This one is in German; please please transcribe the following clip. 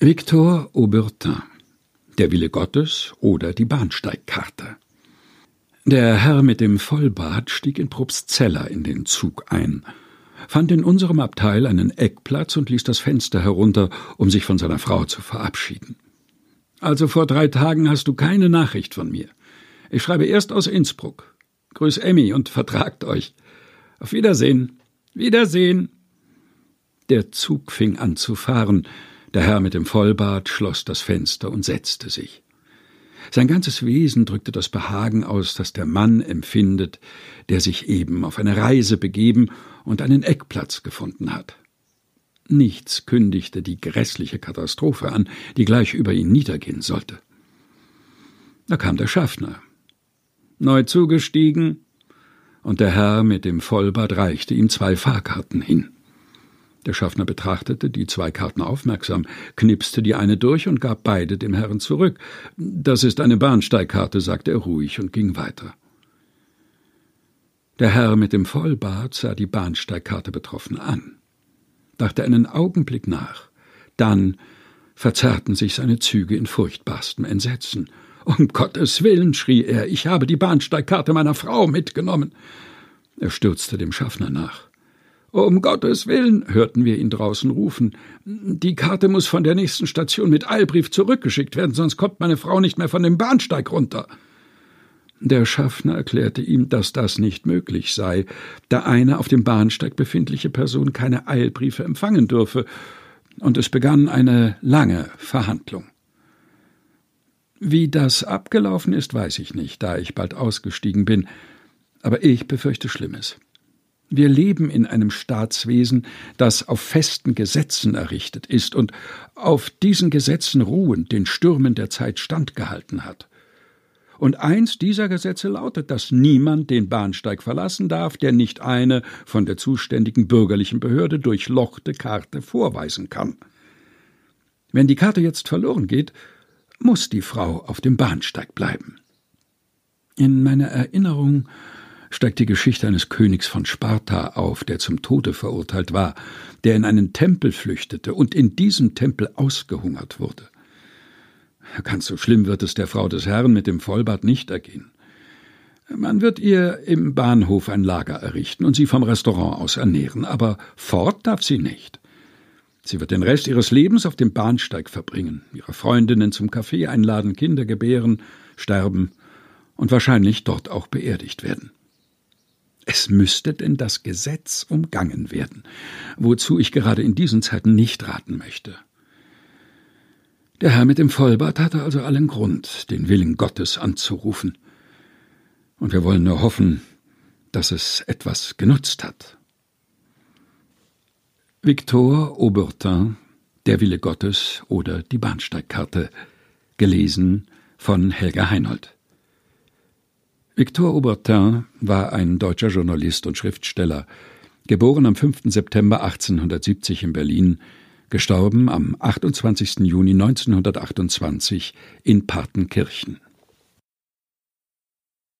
Victor Aubertin Der Wille Gottes oder die Bahnsteigkarte Der Herr mit dem Vollbart stieg in Probstzeller in den Zug ein, fand in unserem Abteil einen Eckplatz und ließ das Fenster herunter, um sich von seiner Frau zu verabschieden. Also vor drei Tagen hast du keine Nachricht von mir. Ich schreibe erst aus Innsbruck. Grüß Emmy und vertragt euch. Auf Wiedersehen. Wiedersehen. Der Zug fing an zu fahren. Der Herr mit dem Vollbart schloss das Fenster und setzte sich. Sein ganzes Wesen drückte das Behagen aus, das der Mann empfindet, der sich eben auf eine Reise begeben und einen Eckplatz gefunden hat. Nichts kündigte die grässliche Katastrophe an, die gleich über ihn niedergehen sollte. Da kam der Schaffner. Neu zugestiegen, und der Herr mit dem Vollbart reichte ihm zwei Fahrkarten hin. Der Schaffner betrachtete die zwei Karten aufmerksam, knipste die eine durch und gab beide dem Herrn zurück. Das ist eine Bahnsteigkarte, sagte er ruhig und ging weiter. Der Herr mit dem Vollbart sah die Bahnsteigkarte betroffen an, dachte einen Augenblick nach, dann verzerrten sich seine Züge in furchtbarstem Entsetzen. Um Gottes Willen, schrie er, ich habe die Bahnsteigkarte meiner Frau mitgenommen. Er stürzte dem Schaffner nach. Um Gottes Willen, hörten wir ihn draußen rufen. Die Karte muss von der nächsten Station mit Eilbrief zurückgeschickt werden, sonst kommt meine Frau nicht mehr von dem Bahnsteig runter. Der Schaffner erklärte ihm, dass das nicht möglich sei, da eine auf dem Bahnsteig befindliche Person keine Eilbriefe empfangen dürfe, und es begann eine lange Verhandlung. Wie das abgelaufen ist, weiß ich nicht, da ich bald ausgestiegen bin, aber ich befürchte Schlimmes. Wir leben in einem Staatswesen, das auf festen Gesetzen errichtet ist und auf diesen Gesetzen ruhend den Stürmen der Zeit standgehalten hat. Und eins dieser Gesetze lautet, dass niemand den Bahnsteig verlassen darf, der nicht eine von der zuständigen bürgerlichen Behörde durchlochte Karte vorweisen kann. Wenn die Karte jetzt verloren geht, muss die Frau auf dem Bahnsteig bleiben. In meiner Erinnerung steigt die Geschichte eines Königs von Sparta auf, der zum Tode verurteilt war, der in einen Tempel flüchtete und in diesem Tempel ausgehungert wurde. Ganz so schlimm wird es der Frau des Herrn mit dem Vollbart nicht ergehen. Man wird ihr im Bahnhof ein Lager errichten und sie vom Restaurant aus ernähren, aber fort darf sie nicht. Sie wird den Rest ihres Lebens auf dem Bahnsteig verbringen, ihre Freundinnen zum Kaffee einladen, Kinder gebären, sterben und wahrscheinlich dort auch beerdigt werden. Es müsste denn das Gesetz umgangen werden, wozu ich gerade in diesen Zeiten nicht raten möchte. Der Herr mit dem Vollbart hatte also allen Grund, den Willen Gottes anzurufen. Und wir wollen nur hoffen, dass es etwas genutzt hat. Victor Aubertin Der Wille Gottes oder die Bahnsteigkarte gelesen von Helga Heinold Victor Aubertin war ein deutscher Journalist und Schriftsteller, geboren am 5. September 1870 in Berlin, gestorben am 28. Juni 1928 in Partenkirchen